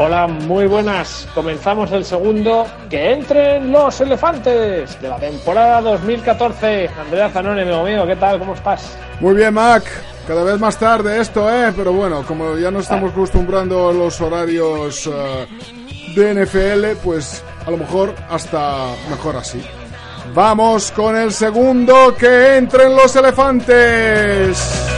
Hola, muy buenas. Comenzamos el segundo Que entren los elefantes de la temporada 2014. Andrea Zanone, amigo mío, ¿qué tal? ¿Cómo estás? Muy bien, Mac. Cada vez más tarde esto, ¿eh? Pero bueno, como ya nos estamos acostumbrando a los horarios eh, de NFL, pues a lo mejor hasta mejor así. Vamos con el segundo, que entren los elefantes.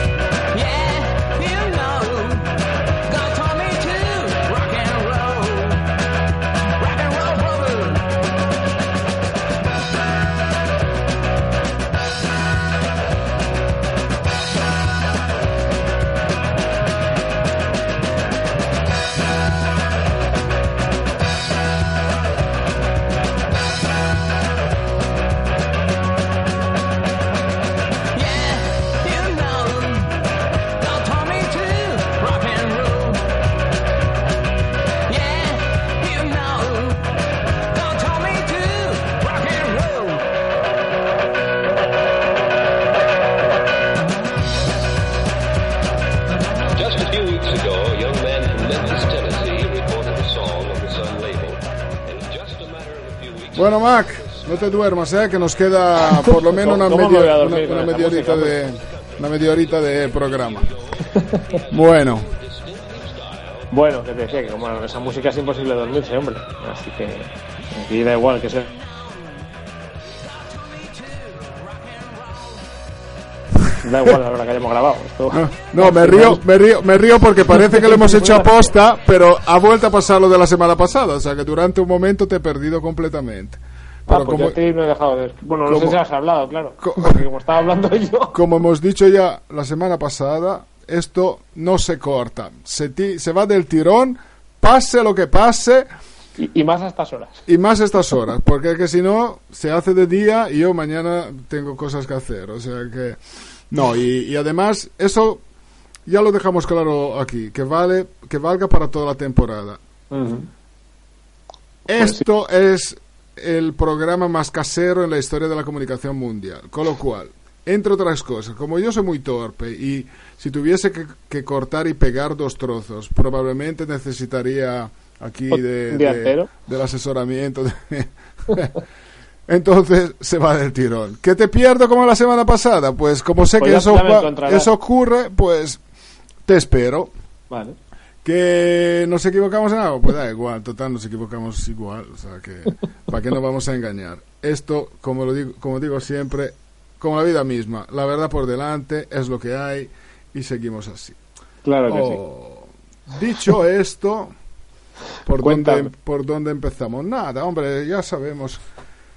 Te duermas, ¿eh? Que nos queda por lo menos una, ¿Cómo me voy media, una, una horita música, de una media horita de programa. Bueno, Bueno, que te decía que como esa música es imposible dormirse, hombre. Así que aquí da igual que sea. Da igual la hora que hayamos grabado. Esto... no, me río, me río, me río porque parece que lo hemos hecho a posta, pero ha vuelto a pasar lo de la semana pasada, o sea que durante un momento te he perdido completamente. Ah, Pero pues como, a no he dejado de... Bueno, no sé si has hablado, claro. Porque como estaba hablando yo... como hemos dicho ya la semana pasada, esto no se corta, se, ti- se va del tirón, pase lo que pase. Y, y más a estas horas. Y más estas horas, porque es que si no, se hace de día y yo mañana tengo cosas que hacer. O sea que. No, y, y además, eso ya lo dejamos claro aquí, que vale, que valga para toda la temporada. Esto es el programa más casero en la historia de la comunicación mundial. Con lo cual, entre otras cosas, como yo soy muy torpe y si tuviese que, que cortar y pegar dos trozos, probablemente necesitaría aquí de, del asesoramiento. de- Entonces se va del tirón. ¿Qué te pierdo como la semana pasada? Pues como sé Pues que ya- eso, eso ocurre, pues te espero. Vale. ¿Que nos equivocamos en algo? Pues da igual, total, nos equivocamos igual. O sea, que ¿para qué nos vamos a engañar? Esto, como, lo digo, como digo siempre, como la vida misma, la verdad por delante es lo que hay y seguimos así. Claro que sí. Oh, Dicho esto, ¿por Cuéntame. dónde, ¿por dónde empezamos? Nada, hombre, ya sabemos.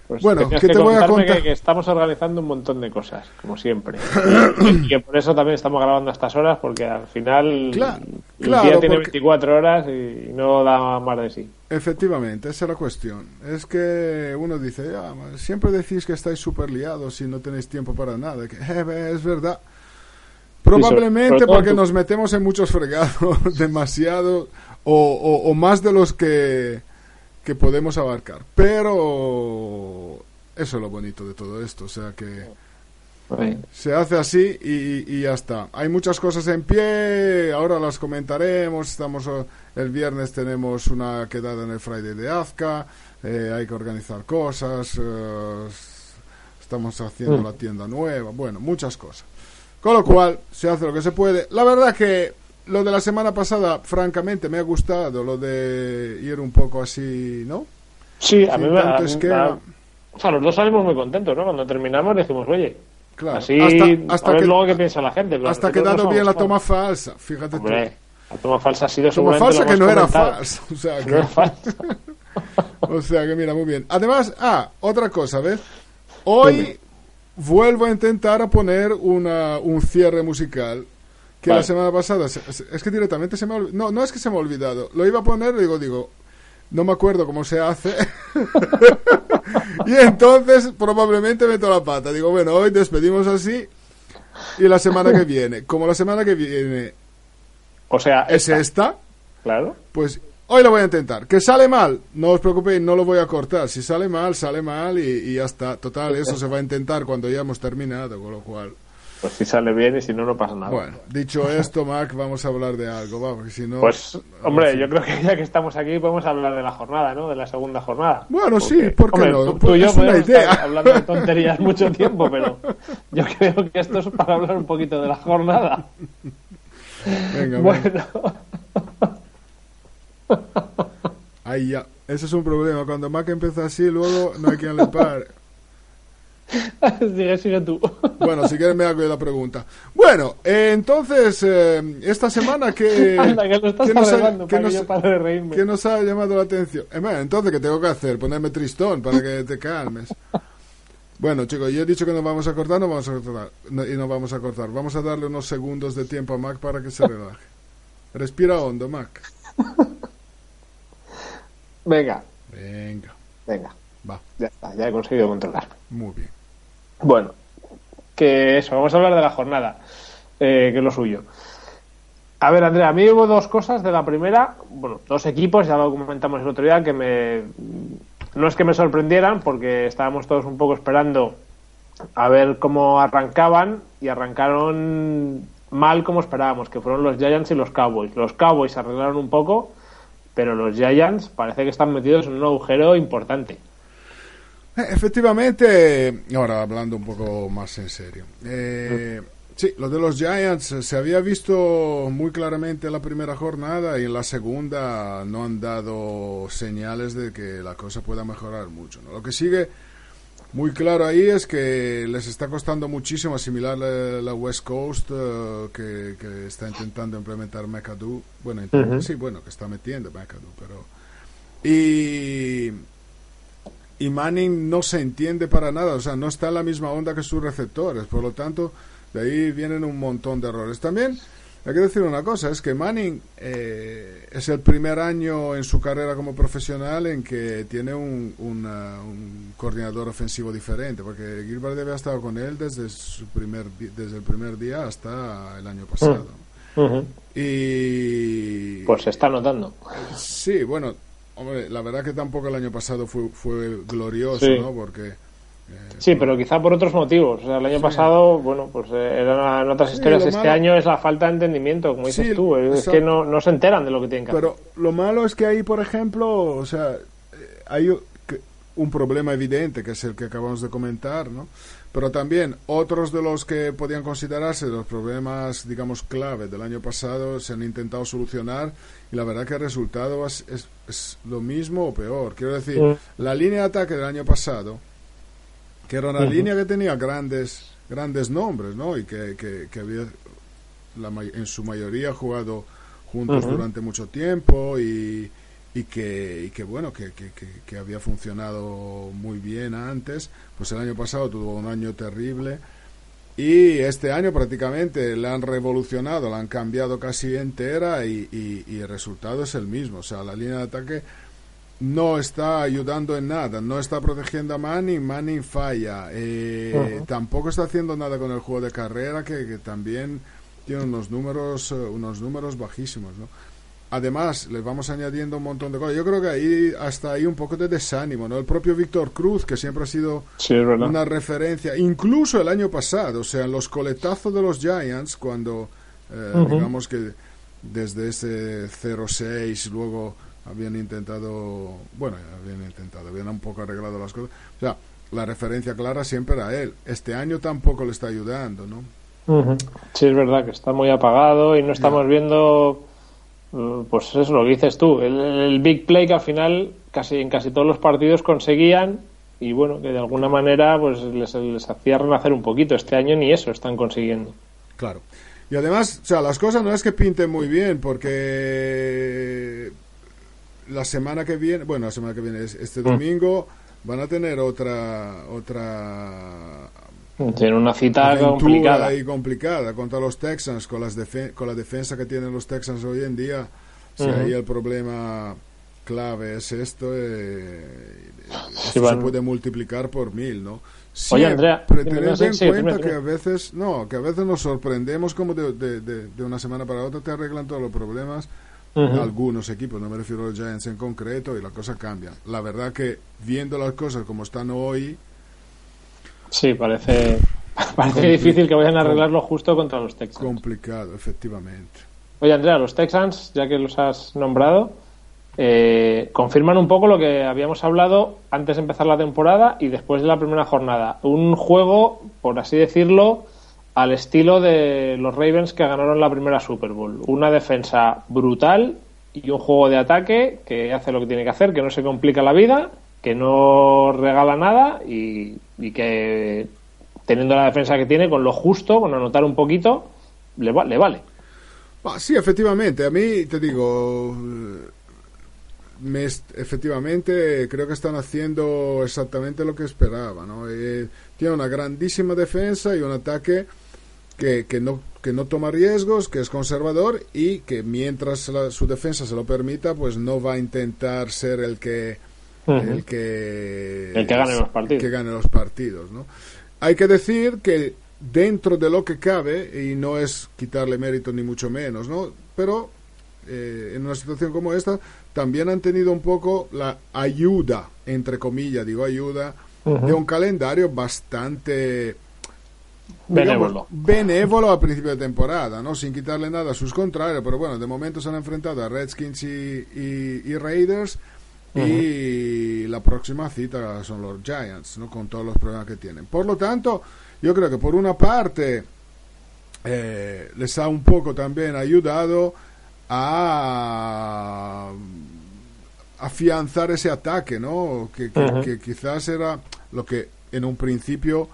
Pues Bueno, ¿qué que te voy a contar? Que, que estamos organizando un montón de cosas, como siempre. y que por eso también estamos grabando a estas horas, porque al final Claro, el claro, día tiene porque- 24 horas y no da más de sí. Efectivamente, esa es la cuestión. Es que uno dice, "Ya, ma, siempre decís que estáis súper liados y no tenéis tiempo para nada. Que, "Eh, es verdad. Probablemente porque tú. nos metemos en muchos fregados demasiado o, o- o más de los que, que podemos abarcar. Pero eso es lo bonito de todo esto. O sea que. Se hace así y, y ya está. Hay muchas cosas en pie, ahora las comentaremos. Estamos eh, el viernes tenemos una quedada en el Friday de Azca, eh, hay que organizar cosas, eh, estamos haciendo Mm. la tienda nueva, bueno, muchas cosas. Con lo cual, se hace lo que se puede. La verdad que lo de la semana pasada, francamente, me ha gustado, lo de ir un poco así, ¿no? Sí, a mí me tanto a mí- esquema. a- O sea, los dos salimos muy contentos, ¿no? Cuando terminamos dijimos, oye, Claro, así hasta, hasta a ver que, luego qué piensa la gente. pero hasta que dado no bien la toma falsa, fíjate tú. Hombre, la toma falsa ha sido Toma seguramente falsa que no era falsa. O sea, Que que- no era falsa. O sea que mira, muy bien. Además, ah, otra cosa, ¿ves? Hoy vuelvo a intentar a poner una, un cierre musical que Vale. la semana pasada, es que directamente se me ha olvidado. No, no es que se me ha olvidado. Lo iba a poner digo, digo, no me acuerdo cómo se hace. y entonces probablemente meto la pata. Digo, bueno, hoy despedimos así y la semana que viene. Como la semana que viene O sea, es esta, esta, claro. pues hoy lo voy a intentar. Que sale mal, no os preocupéis, no lo voy a cortar. Si sale mal, sale mal y, y ya está. Total, eso se va a intentar cuando ya hemos terminado, con lo cual. Pues si sale bien y si no, no pasa nada. Bueno, dicho esto, Mac, vamos a hablar de algo, va, porque si no. Pues, hombre, yo creo que ya que estamos aquí podemos hablar de la jornada, ¿no? De la segunda jornada. Bueno, sí, ¿por qué hombre, no? Tú, tú y yo es una podemos idea. estar hablando de tonterías mucho tiempo, pero yo creo que esto es para hablar un poquito de la jornada. Venga, venga. Bueno, Ahí ya. Ese es un problema. Cuando Mac empieza así, luego no hay quien le pare. sigue, sigue tú. Bueno, si quieres me hago yo la pregunta. Bueno, eh, entonces, eh, esta semana que... Anda, que lo estás ¿qué nos ha- arreglando qué para que nos- yo pare de reírme. ¿Qué nos ha llamado la atención? Eh, bueno, entonces, ¿qué tengo que hacer? Ponerme tristón para que te calmes. Bueno, chicos, yo he dicho que nos vamos a cortar, no vamos a cortar. no- y no vamos a cortar. Vamos a darle unos segundos de tiempo a Mac para que se relaje. Respira hondo, Mac. Venga, Venga, venga. va. Ya está, ya he conseguido controlarme. Muy bien. Bueno, que eso, vamos a hablar de la jornada, eh, que es lo suyo. A ver, Andrea, a mí hubo dos cosas de la primera, bueno, dos equipos, ya lo comentamos el otro día, que me. No es que me sorprendieran, porque estábamos todos un poco esperando a ver cómo arrancaban, y arrancaron mal como esperábamos, que fueron los Giants y los Cowboys. Los Cowboys se arreglaron un poco, pero los Giants parece que están metidos en un agujero importante. Eh, Efectivamente, ahora hablando un poco más en serio. Eh, sí, lo de los Giants eh, se había visto muy claramente en la primera jornada y en la segunda no han dado señales de que la cosa pueda mejorar mucho. ¿no? Lo que sigue muy claro ahí es que les está costando muchísimo asimilar la, la West Coast eh, que, que está intentando implementar McAdoo. Bueno, int- sí, bueno, que está metiendo McAdoo, pero... Y y Manning no se entiende para nada, o sea, no está en la misma onda que sus receptores, por lo tanto, de ahí vienen un montón de errores. También hay que decir una cosa, es que Manning eh, es el primer año en su carrera como profesional en que tiene un, una- un coordinador ofensivo diferente, porque Gilbert debe haber estado con él desde, su primer, desde el primer día hasta el año pasado. Y Pues se está notando. Sí, bueno, hombre, la verdad que tampoco el año pasado fue, fue glorioso, Sí. ¿no? Porque Sí, pero quizá por otros motivos. O sea, el año pasado, bueno, pues eh, eran otras Sí, historias. Este malo- año es la falta de entendimiento, como dices tú. Es exacto. que no, no se enteran de lo que tienen que hacer. Pero lo malo es que ahí, por ejemplo, o sea, eh, hay un problema evidente que es el que acabamos de comentar, ¿no? Pero también otros de los que podían considerarse los problemas, digamos, clave del año pasado se han intentado solucionar y la verdad que el resultado es, es- es lo mismo o peor. Quiero decir, la línea de ataque del año pasado, que era una línea que tenía grandes grandes nombres, ¿no? Y que, que, que había la en su mayoría jugado juntos durante mucho tiempo y, y que, y que bueno, que, que, que, que había funcionado muy bien antes, pues el año pasado tuvo un año terrible y este año prácticamente la han revolucionado, la han cambiado casi entera y, y, y el resultado es el mismo, o sea, la línea de ataque no está ayudando en nada, no está protegiendo a Manning, Manning falla, eh, tampoco está haciendo nada con el juego de carrera que, que también tiene unos números, eh, unos números bajísimos, ¿no? Además le vamos añadiendo un montón de cosas. Yo creo que ahí hasta ahí un poco de desánimo, ¿no? El propio Víctor Cruz, que siempre ha sido Sí, una referencia, incluso el año pasado, o sea, en los coletazos de los Giants, cuando eh, digamos que desde ese 0-6 luego habían intentado, bueno, habían intentado, habían un poco arreglado las cosas. O sea, la referencia clara siempre era él. Este año tampoco le está ayudando, ¿no? Sí, es verdad que está muy apagado y no estamos viendo, pues eso es lo que dices tú, el, el big play que al final casi en casi todos los partidos conseguían y bueno, que de alguna manera pues les, les hacía renacer un poquito. Este año ni eso están consiguiendo. Claro. Y además, o sea, las cosas no es que pinten muy bien, porque la semana que viene, bueno, la semana que viene, es- este domingo, van a tener otra otra Tiene una cita complicada. y complicada contra los Texans, con, las con la defensa que tienen los Texans hoy en día. Si Ujú. ahí el problema clave es esto, eh, esto se van- puede multiplicar por mil, ¿no? Oye, Andrea, Siempre dime, tened sí, en sí, cuenta que a veces, no, que a veces nos sorprendemos como de, de- de- de una semana para otra te arreglan todos los problemas. Ujú. Algunos equipos, no me refiero a los Giants en concreto, y la cosa cambia. La verdad que viendo las cosas como están hoy, Sí, parece, parece difícil que vayan a arreglarlo justo contra los Texans. complicado, efectivamente. Oye, Andrea, los Texans, ya que los has nombrado, eh, confirman un poco lo que habíamos hablado antes de empezar la temporada y después de la primera jornada. Un juego, por así decirlo, al estilo de los Ravens que ganaron la primera Super Bowl. Una defensa brutal y un juego de ataque que hace lo que tiene que hacer, que no se complica la vida, que no regala nada y, y que teniendo la defensa que tiene, con lo justo, con anotar un poquito, le, va- le vale. Ah, sí, efectivamente, a mí te digo, me efectivamente creo que están haciendo exactamente lo que esperaba, ¿no? Eh, tiene una grandísima defensa y un ataque que, que no que no toma riesgos, que es conservador y que mientras la- su defensa se lo permita, pues no va a intentar ser el que El que El que gane los partidos. que gane los partidos, ¿no? Hay que decir que dentro de lo que cabe y no es quitarle mérito ni mucho menos, ¿no? Pero eh, en una situación como esta también han tenido un poco la ayuda, entre comillas, digo ayuda, de un calendario bastante digamos, Benévolo. benévolo a principio de temporada, ¿no? Sin quitarle nada a sus contrarios, pero bueno, de momento se han enfrentado a Redskins y, y- y Raiders y la próxima cita son los Giants, ¿no? Con todos los problemas que tienen. Por lo tanto, yo creo que por una parte eh, les ha un poco también ayudado a afianzar ese ataque, ¿no? Que, que- quizás era lo que en un principio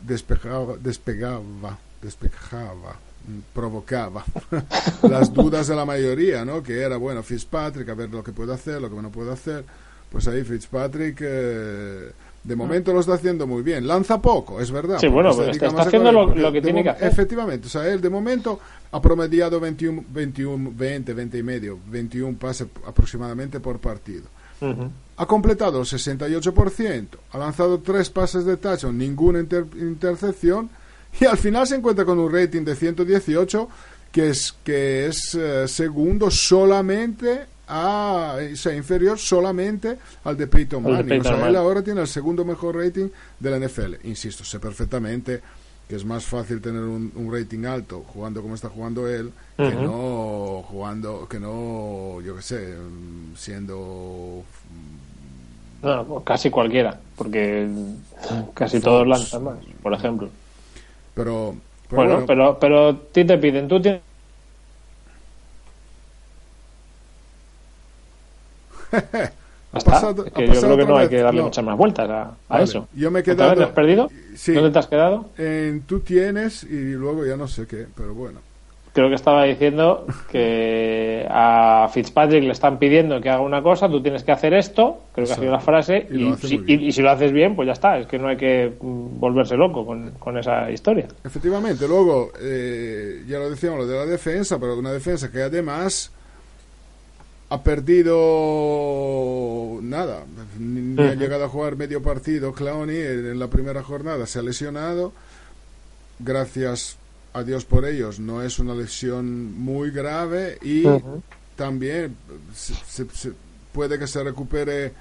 despejaba, despegaba, despejaba, mm, provocaba las dudas de la mayoría, ¿no? Que era, bueno, Fitzpatrick, a ver lo que puede hacer, lo que no puede hacer. Pues ahí Fitzpatrick, eh, de momento lo está haciendo muy bien. Lanza poco, es verdad. Sí, bueno, está- está haciendo lo- lo que de tiene que hacer. Efectivamente, o sea, él de momento ha promediado 21, 21, 20, 20 y medio, 21 pases aproximadamente por partido. Ujú. Ha completado el 68%, ha lanzado tres pases de touchdown, ninguna inter- intercepción y al final se encuentra con un rating de 118 que es que es eh, segundo solamente a o sea, inferior solamente al de Peyton Manning. Peyton o sea, él ahora tiene el segundo mejor rating de la NFL. Insisto, sé perfectamente que es más fácil tener un, un rating alto jugando como está jugando él que no jugando que no yo qué sé mm, siendo No, no, casi cualquiera, porque casi todos lanzan más, por ejemplo. Pero, pero Bueno, bueno, pero pero a ti te piden, tú tienes ha pasado- Es ha que yo creo que no hay que darle No. muchas más vueltas a, a Vale, eso. yo me he ¿Otra quedado- vez te has perdido? Sí. ¿Dónde te has quedado? en tú tienes y luego ya no sé qué pero bueno Creo que estaba diciendo que a Fitzpatrick le están pidiendo que haga una cosa, tú tienes que hacer esto, creo que ha sido la frase, Y si, muy bien. y- y si lo haces bien, pues ya está, es que no hay que mm, volverse loco con, con esa historia. Efectivamente, luego, eh, ya lo decíamos, lo de la defensa, pero una defensa que además ha perdido nada, ni, ha llegado a jugar medio partido Clowney en, en la primera jornada, se ha lesionado, gracias a Dios por ellos, no es una lesión muy grave y también se- se- se- puede que se recupere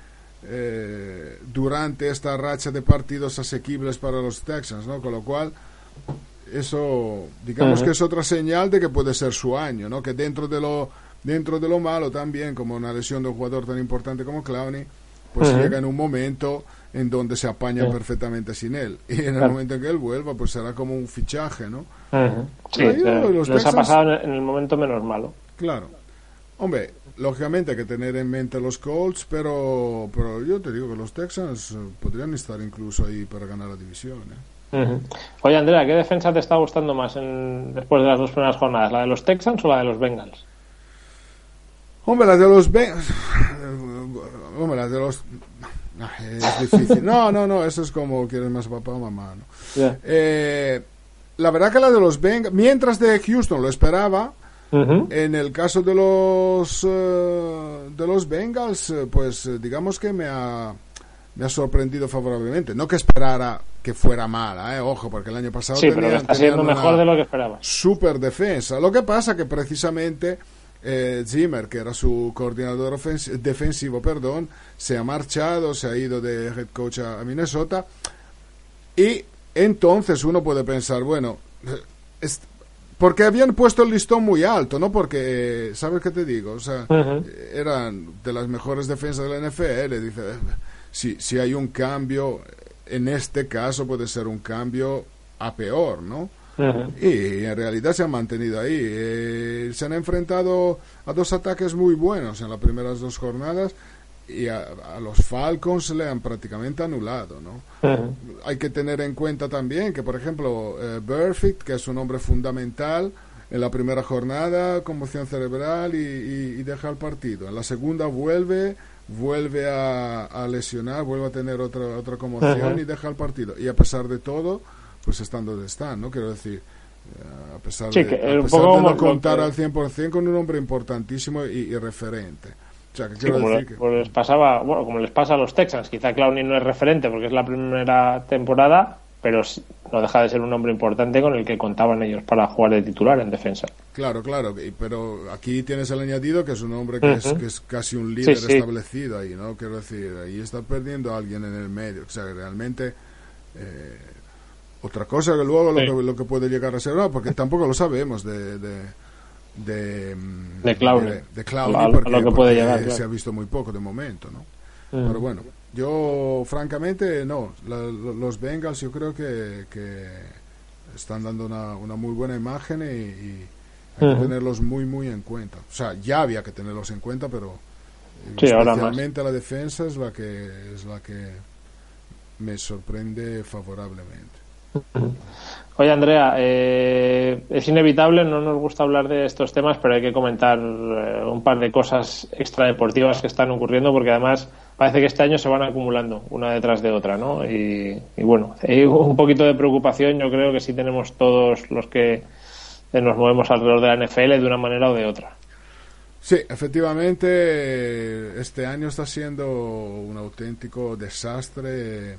eh, durante esta racha de partidos asequibles para los Texans, ¿no? Con lo cual, eso, digamos que es otra señal de que puede ser su año, ¿no? Que dentro de lo dentro de lo malo también, como una lesión de un jugador tan importante como Clowney, pues llega en un momento en donde se apaña Sí. perfectamente sin él. Y en el Claro. momento en que él vuelva, pues será como un fichaje, ¿no? Sí, Ahí, eh, los les ha pasado en el momento menos malo. Claro. Hombre, lógicamente hay que tener en mente los Colts, pero, pero yo te digo que los Texans eh, podrían estar incluso ahí para ganar la división. ¿eh? Oye, Andrea, ¿qué defensa te está gustando más en- después de las dos primeras jornadas? ¿La de los Texans o la de los Bengals? Hombre, las de los Bengals... Hombre, las de los... Es difícil. No, no, no, eso es como quieres más papá o mamá, ¿no? Eh, la verdad que la de los Bengals, mientras de Houston lo esperaba. En el caso de los eh, de los Bengals, eh, pues digamos que me ha me ha sorprendido favorablemente. No que esperara que fuera mala, eh, ojo, porque el año pasado Sí, pero tenían- está siendo mejor de lo que esperabas. super defensa. Lo que pasa que precisamente eh, Zimmer, que era su coordinador defensivo, perdón, se ha marchado, se ha ido de head coach a, a Minnesota y entonces uno puede pensar, bueno, eh, es- porque habían puesto el listón muy alto, ¿no? Porque, eh, ¿sabes qué te digo? O sea, eran de las mejores defensas de la NFL. Dice, si, si hay un cambio, en este caso puede ser un cambio a peor, ¿no? Y en realidad se han mantenido ahí. Eh, se han enfrentado a dos ataques muy buenos en las primeras dos jornadas y a, a los Falcons le han prácticamente anulado, ¿no? Hay que tener en cuenta también que, por ejemplo, eh, que es un hombre fundamental, en la primera jornada conmoción cerebral y, y- y deja el partido. En la segunda vuelve, vuelve a, a lesionar, vuelve a tener otra otra conmoción y deja el partido. Y a pesar de todo, pues están donde están, ¿no? Quiero decir, eh, a pesar Sí, de, que a pesar poco de no contar que- al 100% con un hombre importantísimo y, y referente. O sea, que Sí, como, decir le- que... como les pasaba, bueno, como les pasa a los Texans, quizá Clowney no es referente porque es la primera temporada, pero no deja de ser un hombre importante con el que contaban ellos para jugar de titular en defensa. Claro, claro, pero aquí tienes el añadido que es un hombre que, es, que es casi un líder Sí, establecido ahí, ¿no? Quiero decir, ahí está perdiendo a alguien en el medio, o sea, realmente eh, otra cosa que luego lo, que, lo que puede llegar a ser, no, porque tampoco lo sabemos de de de, De de, de lo porque, que puede llegar, claro. se ha visto muy poco de momento, ¿no? Mm. Pero bueno, yo francamente no. La- lo- los Bengals yo creo que, que están dando una, una muy buena imagen y, y hay que tenerlos muy muy en cuenta. O sea, ya había que tenerlos en cuenta, pero eh, Sí, especialmente la defensa es la que es la que me sorprende favorablemente. Oye, Andrea, eh, es inevitable, no nos gusta hablar de estos temas, pero hay que comentar eh, un par de cosas extradeportivas que están ocurriendo, porque además parece que este año se van acumulando una detrás de otra, ¿no? Y, bueno, hay un poquito de preocupación, yo creo que sí tenemos todos los que eh, nos movemos alrededor de la NFL de una manera o de otra. Sí, efectivamente, este año está siendo un auténtico desastre. eh,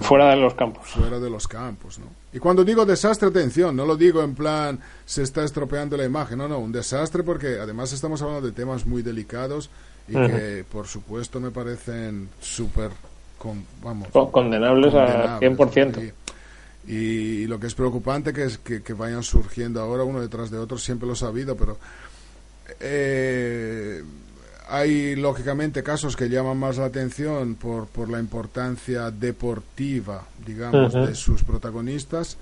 Fuera de los campos. fuera de los campos, ¿no? Y cuando digo desastre, atención, no lo digo en plan se está estropeando la imagen, no, no, un desastre porque además estamos hablando de temas muy delicados y que por supuesto me parecen súper, con, vamos, Con- condenables a condenables, 100%. ¿no? Y, y lo que es preocupante que es que, que vayan surgiendo ahora uno detrás de otro, siempre lo he sabido, pero eh, hay lógicamente casos que llaman más la atención por, por la importancia deportiva, digamos, de sus protagonistas,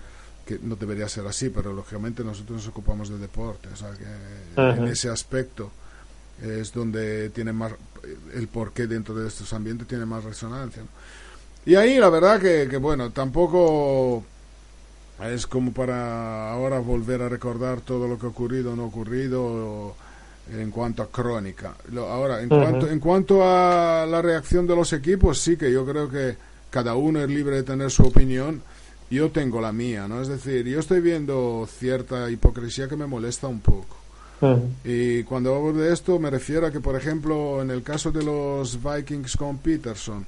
que no debería ser así, pero lógicamente nosotros nos ocupamos de deporte, o sea que en ese aspecto es donde tiene más el porqué dentro de estos ambientes tiene más resonancia. ¿no? Y ahí la verdad que, que, bueno, tampoco es como para ahora volver a recordar todo lo que ha ocurrido o no ocurrido en cuanto a crónica. Ahora, en, cuanto, en cuanto a la reacción de los equipos, sí que yo creo que cada uno es libre de tener su opinión. Yo tengo la mía, ¿no? Es decir, yo estoy viendo cierta hipocresía que me molesta un poco. Y cuando hablo de esto me refiero a que, por ejemplo, en el caso de los Vikings con Peterson,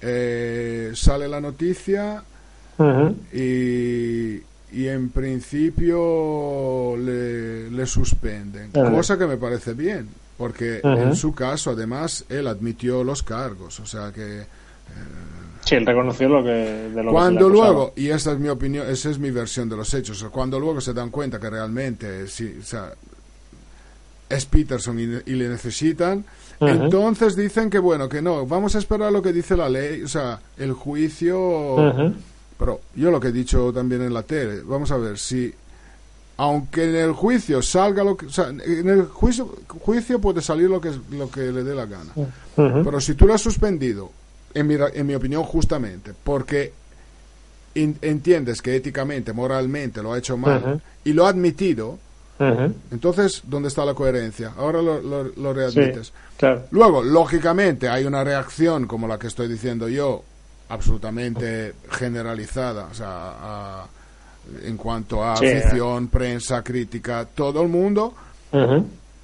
eh, sale la noticia y, y en principio le, le suspenden, cosa que me parece bien, porque en su caso además él admitió los cargos, o sea que Sí, él reconoció lo que, de lo cuando luego, y esa es mi opinión, esa es mi versión de los hechos, cuando luego se dan cuenta que realmente sí, o sea, es Peterson y, y le necesitan, entonces dicen que bueno, que no, vamos a esperar lo que dice la ley, o sea, el juicio. Pero yo lo que he dicho también en la tele, vamos a ver si aunque en el juicio salga lo que, o sea, en el juicio, juicio puede salir lo que lo que le dé la gana. Pero si tú lo has suspendido, en mi, ra- en mi opinión, justamente, porque in- entiendes que éticamente, moralmente lo ha hecho mal y lo ha admitido, entonces, ¿dónde está la coherencia? Ahora lo, lo- lo Sí, readmites. claro. Luego, lógicamente, hay una reacción como la que estoy diciendo yo, absolutamente generalizada, o sea, a- en cuanto a Sí. afición, prensa, crítica, todo el mundo.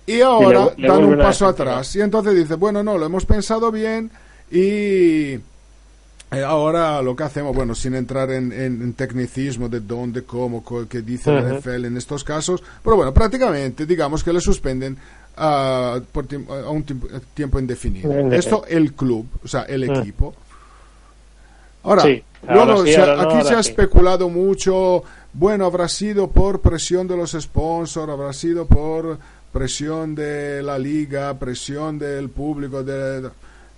Y ahora le dan un a paso atrás. Y entonces dice, bueno, no, lo hemos pensado bien y eh, ahora lo que hacemos, bueno, sin entrar en, en- en tecnicismo de dónde, cómo, qué dice la Ujú. NFL en estos casos, pero bueno, prácticamente digamos que le suspenden ah, por a un tiempo, tiempo indefinido. Esto el club, o sea, el equipo. Ahora, Sí, sí, no, aquí se ha especulado mucho, bueno, habrá sido por presión de los sponsors, habrá sido por presión de la liga, presión del público. De,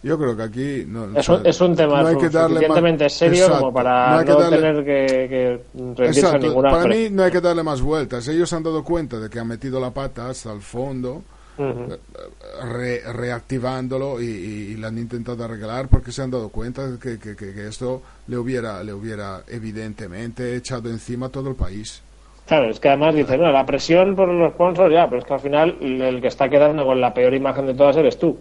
yo creo que aquí no, Es, o un, sea, es un tema no hay que darle más- suficientemente serio Exacto, como para no no, hay que darle- tener que, que Exacto, ninguna para mí no hay que darle más vueltas. Ellos se han dado cuenta de que han metido la pata hasta el fondo, Ujú. re- reactivándolo y, y- y han intentado arreglar porque se han dado cuenta de que, que- que- esto le hubiera, le hubiera evidentemente echado encima a todo el país. Claro, es que además dice, no, la presión por los sponsors ya, pero es que al final el que está quedando con la peor imagen de todas eres tú.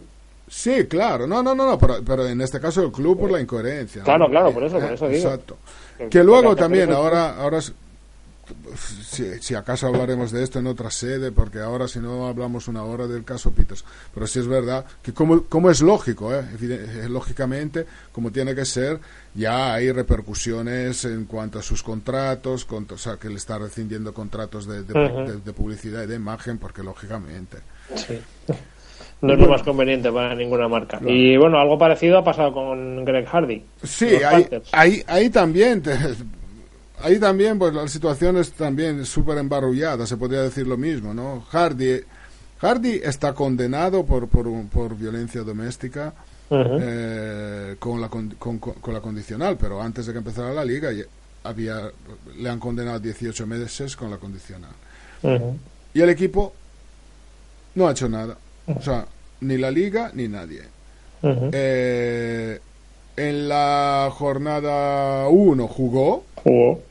Sí, claro, no, no, no, no, pero, pero en este caso el club por la incoherencia. ¿no? Claro, claro, Eh, por eso, por eh, eso digo. Exacto. Que- luego también, ahora, ahora si, si acaso hablaremos de esto en otra sede, porque ahora si no hablamos una hora del caso Peters, pero sí es verdad que como, como es lógico, ¿eh? Eh, lógicamente, como tiene que ser, ya hay repercusiones en cuanto a sus contratos, con- o sea, que le está rescindiendo contratos de, de- Ujú. de- de publicidad y de imagen, porque lógicamente. Sí. No es lo más conveniente para ninguna marca. Y bueno, algo parecido ha pasado con Greg Hardy. Sí, ahí, ahí, ahí también, te- ahí también, pues la situación es también súper embarullada, se podría decir lo mismo, ¿no? Hardy, Hardy está condenado por, por, por violencia doméstica eh, con, la, con, con- con la condicional, pero antes de que empezara la liga había, le han condenado 18 meses con la condicional. Y el equipo no ha hecho nada, o sea, ni la liga ni nadie. Eh, en la jornada 1 jugó, Jugó.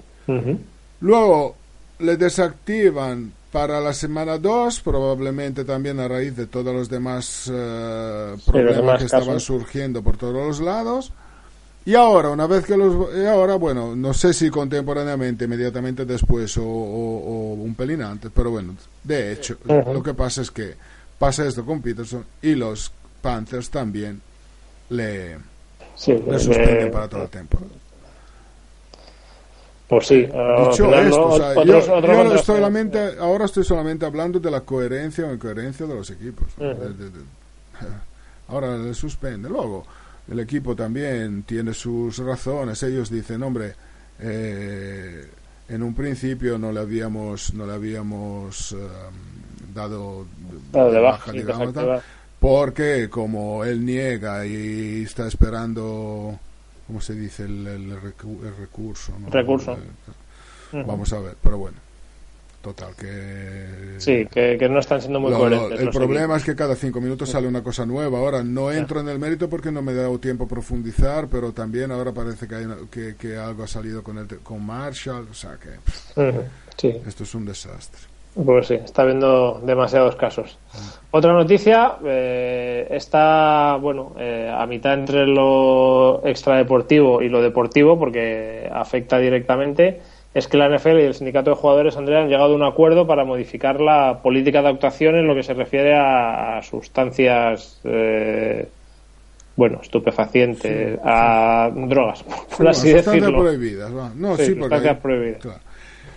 Luego le desactivan para la semana 2, probablemente también a raíz de todos los demás eh, problemas demás que estaban surgiendo por todos los lados. Y ahora, una vez que los... Y ahora, bueno, no sé si contemporáneamente, inmediatamente después o, o- o un pelín antes, pero bueno, de hecho, lo que pasa es que pasa esto con Peterson y los Panthers también le, Sí, le eh, suspenden para toda la temporada. Pues sí. Dicho al final, esto, ¿no? o sea, otros, yo, otros yo contrastes. estoy solamente, ahora estoy solamente hablando de la coherencia o incoherencia de los equipos. ¿no? Ujú. De- de- de- ahora le suspende. Luego, el equipo también tiene sus razones. Ellos dicen, hombre, eh, en un principio no le habíamos, no le habíamos eh, dado, de baja, digamos, tal, porque como él niega y está esperando, ¿cómo se dice? El, el recu- el recurso. ¿no? Recurso. El- Ujú. Vamos a ver, pero bueno. Total, que... Sí, que, que no están siendo muy Lo- el problema es que cada cinco minutos sale una cosa nueva. Ahora, no entro en el mérito porque no me he dado tiempo a profundizar, pero también ahora parece que, hay que, que algo ha salido con, el, con Marshall. O sea que pff. Sí, esto es un desastre. Pues sí, está habiendo demasiados casos. Otra noticia, eh, está, bueno, eh, a mitad entre lo extradeportivo y lo deportivo, porque afecta directamente, es que la NFL y el sindicato de jugadores, Andrea, han llegado a un acuerdo para modificar la política de actuación en lo que se refiere a, a sustancias, eh, bueno, estupefacientes, a drogas, por Bueno, así decirlo. prohibidas. va. No, Sí, sí, porque prohibidas. claro.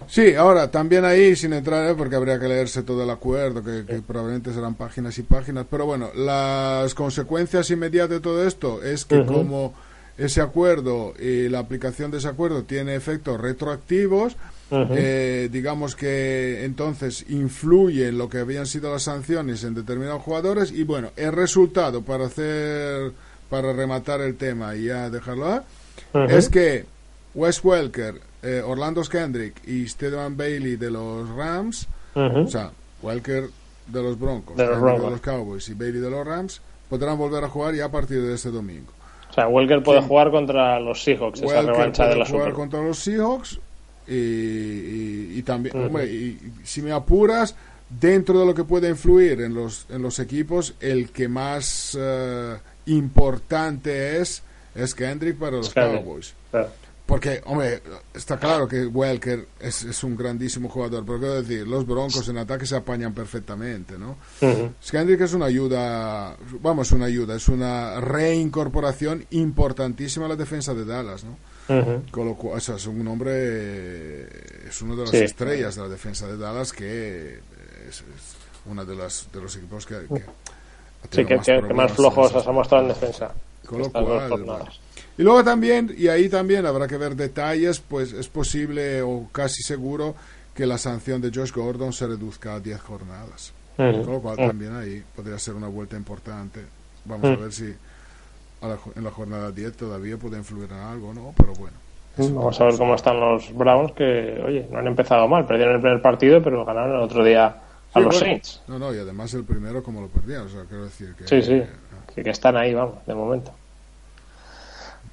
Sí, ahora también ahí, sin entrar, ¿eh? porque habría que leerse todo el acuerdo, que, que probablemente serán páginas y páginas, pero bueno, las consecuencias inmediatas de todo esto es que como ese acuerdo y la aplicación de ese acuerdo tiene efectos retroactivos, eh, digamos que entonces influye en lo que habían sido las sanciones en determinados jugadores y bueno, el resultado para hacer, para rematar el tema y ya dejarlo ahí, es que Wes Welker, eh, Orlando Kendrick y Steven Bailey de los Rams, o sea, Welker de los Broncos, De los de los Cowboys y Bailey de los Rams, podrán volver a jugar ya a partir de este domingo. O sea, Welker puede jugar contra los Seahawks, esa Welker revancha de puede la jugar Super. contra los Seahawks y, y- y también, hombre, y, y si me apuras, dentro de lo que puede influir en los, en los equipos, el que más eh, importante es es Kendrick para los. Cowboys. Claro. Porque, hombre, está claro que Welker es, es un grandísimo jugador, pero quiero decir, los Broncos en ataque se apañan perfectamente, ¿no? Ujú. Kendrick es una ayuda, vamos, una ayuda, es una reincorporación importantísima a la defensa de Dallas, ¿no? Ujú. Con lo cual, o sea, es un hombre, es uno de las Sí. estrellas de la defensa de Dallas que es, es una de las de los equipos que, que Sí, que, que- más flojos se ha mostrado en defensa. Con lo cual. Y luego también, y ahí también habrá que ver detalles, pues es posible o casi seguro que la sanción de Josh Gordon se reduzca a 10 jornadas. Con lo cual Ujú. también ahí podría ser una vuelta importante. Vamos a ver si a la jo- en la jornada 10 todavía puede influir en algo, ¿no? Pero bueno. Vamos a ver cómo están los Browns, que, oye, no han empezado mal. Perdieron el primer partido, pero ganaron el otro día a Sí, los bueno, Saints. No, no, y además el primero como lo perdieron, o sea, quiero decir que... Sí, sí, que, que están ahí, vamos, de momento.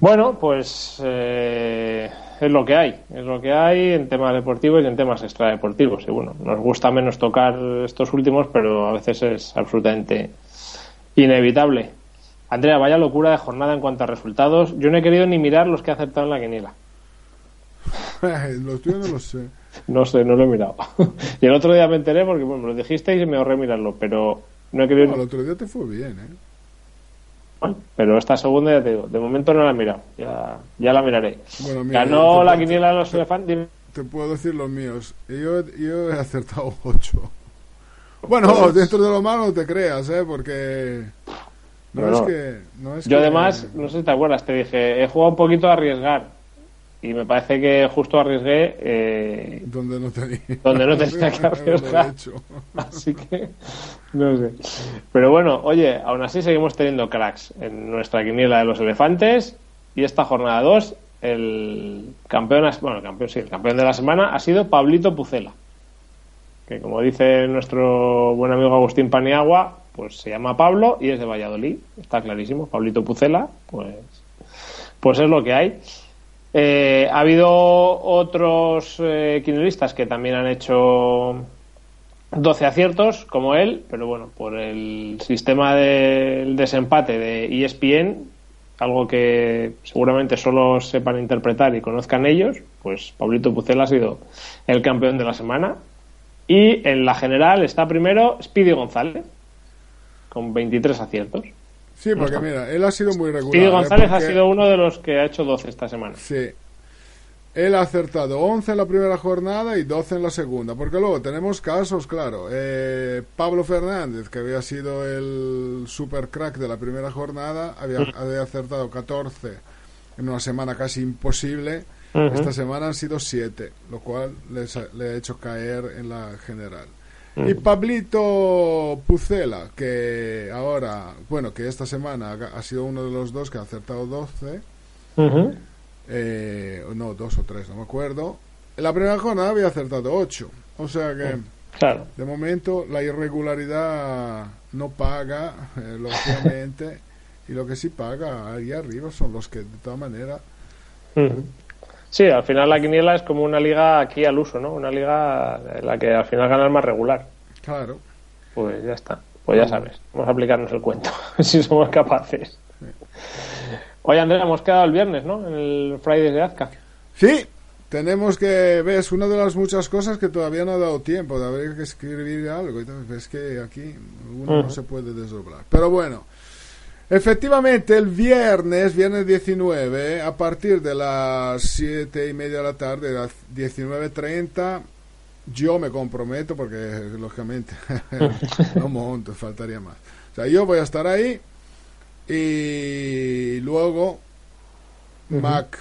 Bueno, pues eh, es lo que hay, es lo que hay en temas deportivos y en temas extradeportivos. Y bueno, nos gusta menos tocar estos últimos, pero a veces es absolutamente inevitable. Andrea, vaya locura de jornada en cuanto a resultados. Yo no he querido ni mirar los que he acertado en la quiniela. Los tuyos no lo sé. No sé, no lo he mirado. y el otro día me enteré porque bueno, me lo dijisteis y me ahorré mirarlo, pero no he querido. No, el otro día te fue bien, ¿eh? Pero esta segunda ya te digo, de momento no la he mirado, ya, ya la miraré. Bueno, mira, Ganó te- la quiniela de los elefantes. Te puedo decir los míos. Yo, yo he acertado 8. Bueno, Pues- dentro de lo malo te creas, ¿eh? Porque... No, No, es no. que... No es Yo que- además, no sé si te acuerdas, te dije, he jugado un poquito a arriesgar. Y me parece que justo arriesgué eh, Donde no tenía... donde no tenía que arriesgar. Así que, no sé. Pero bueno, oye, aún así seguimos teniendo cracks en nuestra quiniela de los elefantes. Y esta jornada 2, el campeón, bueno, el campeón sí, el campeón de la semana ha sido Pablito Pucela. Que como dice nuestro buen amigo Agustín Paniagua, pues se llama Pablo y es de Valladolid. Está clarísimo, Pablito Pucela, pues, pues es lo que hay. Eh, ha habido otros eh, que también han hecho 12 aciertos, como él, pero bueno, por el sistema del desempate de ESPN, algo que seguramente solo sepan interpretar y conozcan ellos, pues Pablito Pucela ha sido el campeón de la semana. Y en la general está primero Speedy González, con 23 aciertos. Sí, porque mira, él ha sido muy regular. Speedy ¿eh? González ha sido uno de los que ha hecho 12 esta semana. Sí. Él ha acertado 11 en la primera jornada y 12 en la segunda. Porque luego tenemos casos, claro. eh, Pablo Fernández, que había sido el super crack de la primera jornada, había, había acertado 14 en una semana casi imposible. Esta semana han sido 7, lo cual les le ha hecho caer en la general. Y Pablito Pucela, que ahora, bueno, que esta semana ha sido uno de los dos que ha acertado 12 Ujú. eh, no, dos o tres, no me acuerdo. En la primera jornada había acertado ocho. O sea que, Claro. de momento, la irregularidad no paga, eh, lógicamente. y lo que sí paga ahí arriba son los que, de todas maneras, Ujú. Sí, al final la quiniela es como una liga aquí al uso, ¿no? Una liga en la que al final gana el más regular. claro. Pues ya está. Pues ya sabes. Vamos a aplicarnos el cuento, si somos capaces. Oye, Andrea, hemos quedado el viernes, ¿no? En el Fridays de Azca. Sí, tenemos que, ves, una de las muchas cosas que todavía no ha dado tiempo de haber que escribir algo. Es que aquí uno no se puede desdoblar. Pero bueno, Efectivamente, el viernes, viernes 19, a partir de las 7 y media de la tarde, las 19.30, yo me comprometo, porque lógicamente no monto, faltaría más. O sea, yo voy a estar ahí y luego Mac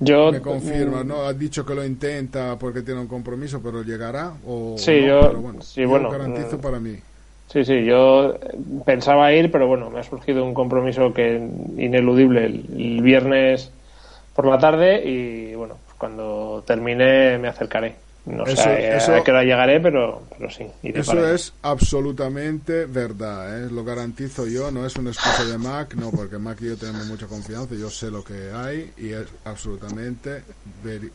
Yo, me confirma, ¿no? Ha dicho que lo intenta porque tiene un compromiso, pero llegará. O Sí, no, yo- pero bueno, sí, yo bueno, garantizo eh, para mí. Sí, sí, yo pensaba ir, pero bueno, me ha surgido un compromiso que ineludible el, el viernes por la tarde y bueno, pues cuando termine me acercaré. No Eso- sé a- eso- a qué hora llegaré, pero, pero sí. iré Eso para es absolutamente verdad, ¿eh? lo garantizo yo, no es una excusa de Mac, no, porque Mac y yo tenemos mucha confianza, yo sé lo que hay y es absolutamente,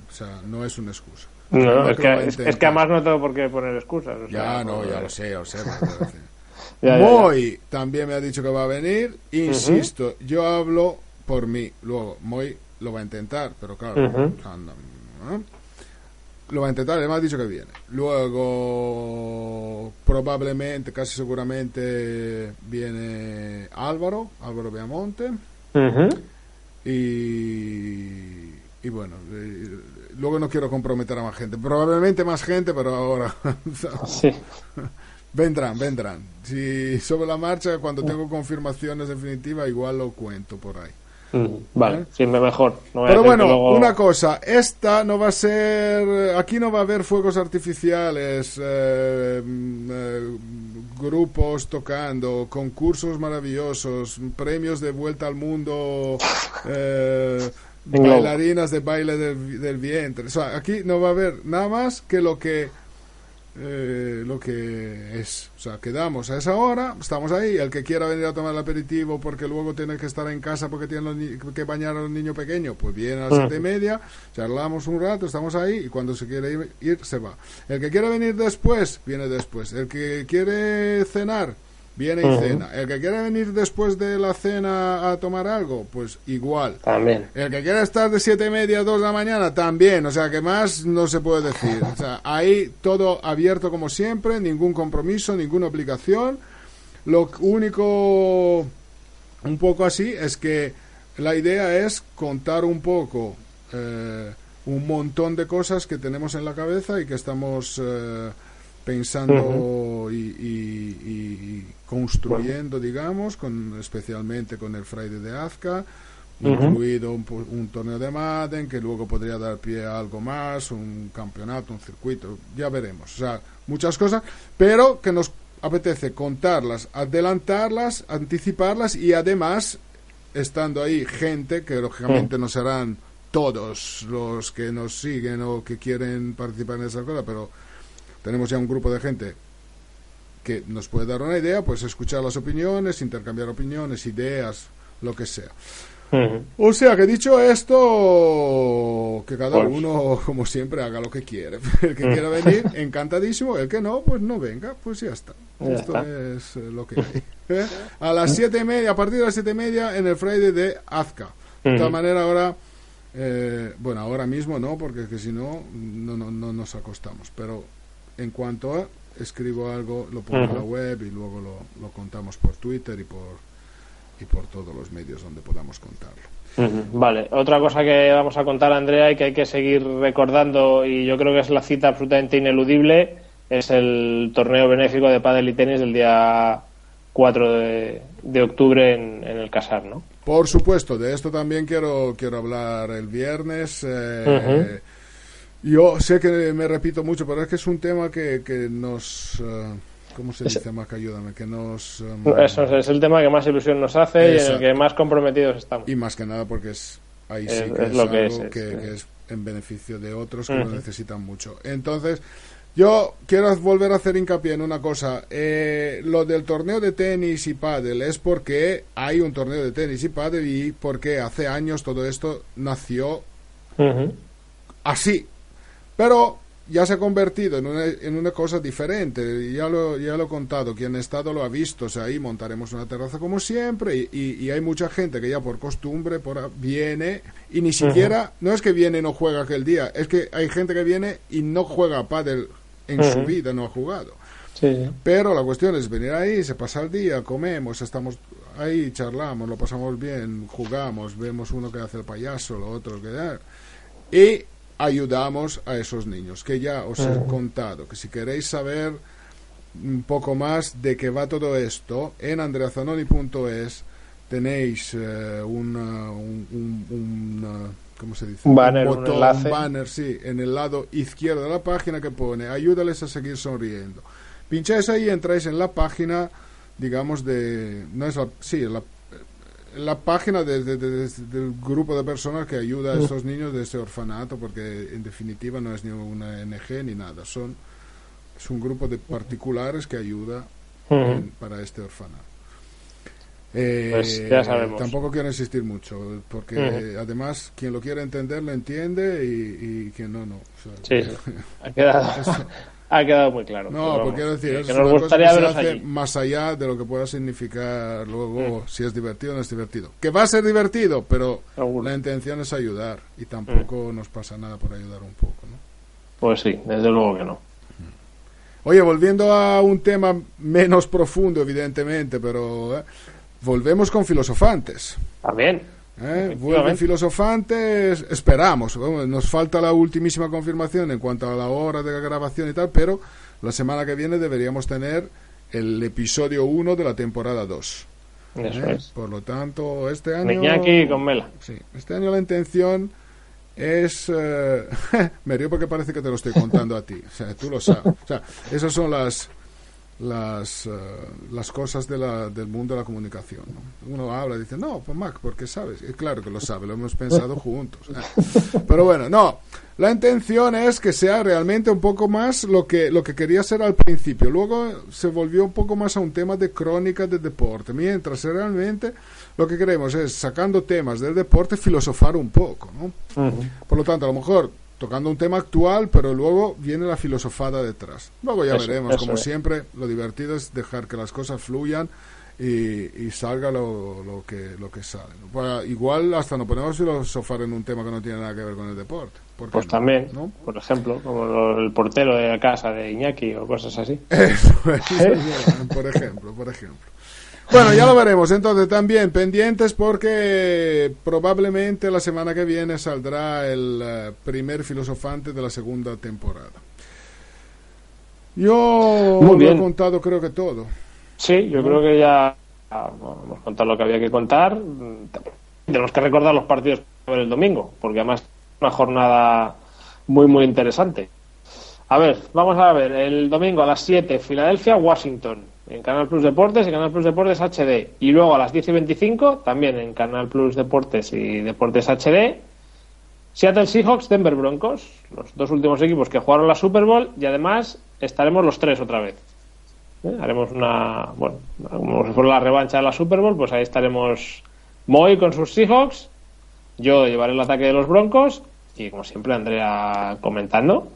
o sea, no es una excusa. No, es, que es, es que además no tengo por qué poner excusas. o Ya, sea, no, ya lo sé, lo sé. Moy también me ha dicho que va a venir, insisto, yo hablo por mí, luego Moy lo va a intentar, pero claro, anda, ¿no? lo va a intentar, él me ha dicho que viene. Luego, probablemente, casi seguramente, viene Álvaro, Álvaro Beamonte, Ujú. y, y bueno, luego no quiero comprometer a más gente, probablemente más gente, pero ahora... Sí. Vendrán, vendrán. Si sobre la marcha, cuando tengo confirmaciones definitivas, igual lo cuento por ahí. Mm, Vale, ¿Eh? siempre mejor. No Pero bueno, luego- una cosa, esta no va a ser, aquí no va a haber fuegos artificiales, eh, mm, eh, grupos tocando, concursos maravillosos, premios de vuelta al mundo, eh. Bailarinas de baile del, del vientre. O sea, aquí no va a haber nada más que lo que eh, lo que es. O sea, quedamos a esa hora, estamos ahí. El que quiera venir a tomar el aperitivo porque luego tiene que estar en casa porque tiene los ni- que bañar a los niños pequeños, pues viene a las siete y media, charlamos un rato, estamos ahí y cuando se quiere ir, ir, se va. El que quiera venir después, viene después. El que quiere cenar, viene y cena. El que quiere venir después de la cena a tomar algo, pues igual. También. El que quiera estar de siete y media a dos de la mañana también, o sea que más no se puede decir. O sea, ahí todo abierto como siempre, ningún compromiso, ninguna obligación. Lo único, un poco así, es que la idea es contar un poco eh, un montón de cosas que tenemos en la cabeza y que estamos eh, pensando y, y- y- y construyendo, digamos, con, especialmente con el Friday de Azca, incluido un, un torneo de Madden que luego podría dar pie a algo más, un campeonato, un circuito, ya veremos. O sea, muchas cosas, pero que nos apetece contarlas, adelantarlas, anticiparlas y además estando ahí gente que lógicamente no serán todos los que nos siguen o que quieren participar en esa cosa, pero tenemos ya un grupo de gente que nos puede dar una idea, pues escuchar las opiniones, intercambiar opiniones, ideas, lo que sea. O sea que dicho esto, que cada Pues. uno, como siempre, haga lo que quiere. El que quiera venir, encantadísimo. El que no, pues no venga, pues ya está. Ya Esto está. es eh, lo que hay. ¿Eh? A las siete y media, a partir de las siete y media, en el Friday de Azca. De tal manera, ahora, eh, bueno, ahora mismo no, porque es que si no, no, no, no nos acostamos. Pero en cuanto a, escribo algo, lo pongo en la web y luego lo, lo contamos por Twitter y por y por todos los medios donde podamos contarlo. Vale, otra cosa que vamos a contar, Andrea, y que hay que seguir recordando, y yo creo que es la cita absolutamente ineludible, es el torneo benéfico de pádel y tenis del día 4 de, de octubre en, en el Casar, ¿no? Por supuesto, de esto también quiero, quiero hablar el viernes. eh, Yo sé que me repito mucho, pero es que es un tema que, que nos... eh, ¿Cómo se dice, Mac? Ayúdame, que nos... eh, Eso es, es el tema que más ilusión nos hace y en el que más comprometidos estamos. Y más que nada porque es ahí sí que es es, lo que algo es, es, que, que es en beneficio de otros que lo Ujú. necesitan mucho. Entonces, yo quiero volver a hacer hincapié en una cosa. Eh, lo del torneo de tenis y pádel es porque hay un torneo de tenis y pádel y porque hace años todo esto nació así. Pero ya se ha convertido en una, en una cosa diferente. Ya lo, ya lo he contado. Quien ha estado lo ha visto. O sea, ahí montaremos una terraza como siempre. Y, y- y hay mucha gente que ya por costumbre por, viene y ni siquiera. No es que viene y no juega aquel día. Es que hay gente que viene y no juega a pádel en su Ujú. vida, no ha jugado. Sí. Pero la cuestión es venir ahí, se pasa el día, comemos, estamos ahí charlamos, lo pasamos bien, jugamos, vemos uno que hace el payaso, lo otro que da. Y ayudamos a esos niños, que ya os he contado, que si queréis saber un poco más de qué va todo esto, en andreazanoni.es tenéis eh, una- un, un- un, eh, ¿cómo se dice? Un banner, un botón, enlace. banner, sí, en el lado izquierdo de la página que pone ayúdales a seguir sonriendo. Pincháis ahí y entráis en la página, digamos, de... No es la, sí, la, la página de- de- de- de- del grupo de personas que ayuda a estos niños de ese orfanato, porque en definitiva no es ni una ONG ni nada, son es un grupo de particulares que ayuda en- para este orfanato. Eh, Pues ya sabemos. Tampoco quiero insistir mucho, porque además quien lo quiere entender lo entiende y, y quien no, no. O sea, Sí, sí. Ha quedado, ha quedado muy claro. No, porque quiero decir, es que nos cosa gustaría que se veros allí. más allá de lo que pueda significar luego si es divertido o no es divertido. Que va a ser divertido, pero Seguro. la intención es ayudar y tampoco nos pasa nada por ayudar un poco, ¿no? Pues sí, desde luego que no. Oye, volviendo a un tema menos profundo, evidentemente, pero eh, volvemos con filosofantes. También. ¿Eh? Vuelven filosofantes, esperamos. Nos falta la ultimísima confirmación en cuanto a la hora de grabación y tal, pero la semana que viene deberíamos tener el episodio 1 de la temporada 2. Eso ¿eh? es. Por lo tanto, este año. Iñaki con Mela. Sí, este año la intención es... eh, me río porque parece que te lo estoy contando a ti. O sea, tú lo sabes. O sea, esas son las las, eh, las cosas de la, del mundo de la comunicación. ¿no? Uno habla y dice, no, pues Mac, porque sabes. Y claro que lo sabe, lo hemos pensado juntos. ¿eh? Pero bueno, no. La intención es que sea realmente un poco más lo que, lo que quería ser al principio. Luego se volvió un poco más a un tema de crónica de deporte. Mientras realmente lo que queremos es, sacando temas del deporte, filosofar un poco. ¿no? Por lo tanto, a lo mejor tocando un tema actual, pero luego viene la filosofada detrás. Luego ya Eso, veremos, eso como es. siempre, lo divertido es dejar que las cosas fluyan y, y salga lo, lo que lo que sale. igual hasta nos ponemos a filosofar en un tema que no tiene nada que ver con el deporte. ¿Por qué Pues no? también, ¿No? por ejemplo, como lo- el portero de la casa de Iñaki o cosas así. Eso es, por ejemplo, por ejemplo. Bueno, ya lo veremos. Entonces, también pendientes porque probablemente la semana que viene saldrá el eh, primer filosofante de la segunda temporada. Yo Muy lo he bien. contado creo que todo. Sí, yo creo que ya ah, bueno, hemos contado lo que había que contar. Tenemos que recordar los partidos el domingo, porque además es una jornada muy, muy interesante. A ver, vamos a ver, el domingo a las 7, Filadelfia, Washington, en Canal Plus Deportes y Canal Plus Deportes HD. Y luego a las 10 y 25, también en Canal Plus Deportes y Deportes HD, Seattle Seahawks, Denver Broncos, los dos últimos equipos que jugaron la Super Bowl y además estaremos los tres otra vez. ¿eh? Haremos una, bueno, como si fuera la revancha de la Super Bowl, pues ahí estaremos Moy con sus Seahawks, yo llevaré el ataque de los Broncos y como siempre Andrea comentando.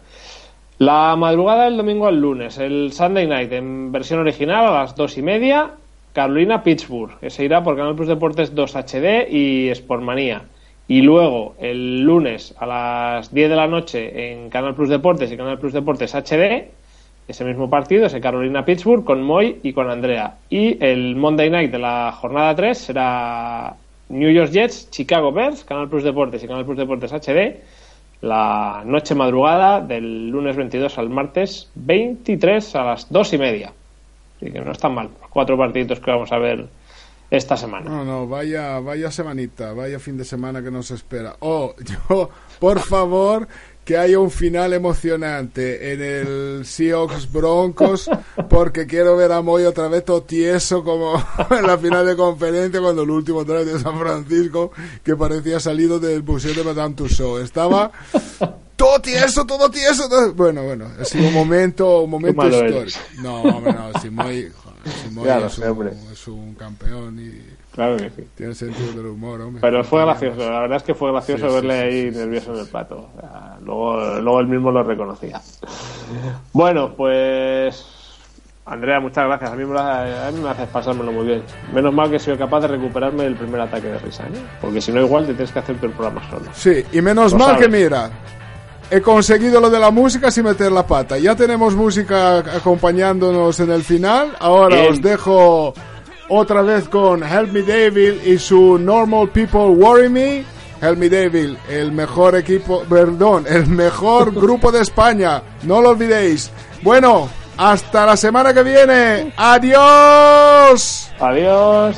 La madrugada del domingo al lunes, el Sunday Night en versión original a las dos y media, Carolina-Pittsburgh, que se irá por Canal Plus Deportes 2 HD y Sportmanía. Y luego el lunes a las 10 de la noche en Canal Plus Deportes y Canal Plus Deportes HD, ese mismo partido, ese Carolina-Pittsburgh con Moy y con Andrea. Y el Monday Night de la jornada 3 será New York Jets, Chicago Bears, Canal Plus Deportes y Canal Plus Deportes HD, la noche madrugada del lunes 22 al martes 23 a las 2 y media. Así que no están mal los cuatro partiditos que vamos a ver esta semana. No, no, vaya, vaya semanita, vaya fin de semana que nos espera. Oh, yo, por favor, que haya un final emocionante en el Seahawks Broncos, porque quiero ver a Moy otra vez todo tieso como en la final de conferencia cuando el último drive de San Francisco, que parecía salido del museo de Madame Tussauds. Estaba todo tieso, todo tieso. todo- Bueno, bueno, ha sido un momento, un momento histórico. eres. No, hombre, no, si Moy, joder, si Moy es, un, es un campeón y Claro que sí. tiene sentido del humor, hombre. Pero fue gracioso, la verdad es que fue gracioso Sí, verle sí, ahí sí, nervioso en el plato. O sea, luego, luego él mismo lo reconocía. Bueno, pues. Andrea, muchas gracias. A mí, me lo hace- a mí me haces pasármelo muy bien. Menos mal que soy capaz de recuperarme del primer ataque de risa, ¿eh? Porque si no, igual te tienes que hacer el programa solo. Sí, y menos Lo mal sabes. que mira, he conseguido lo de la música sin meter la pata. Ya tenemos música acompañándonos en el final. Ahora Bien. os dejo otra vez con Help Me Devil y su Normal People Worry Me. Help Me Devil, el mejor equipo, perdón, el mejor grupo de España. No lo olvidéis. Bueno, hasta la semana que viene. Adiós. Adiós.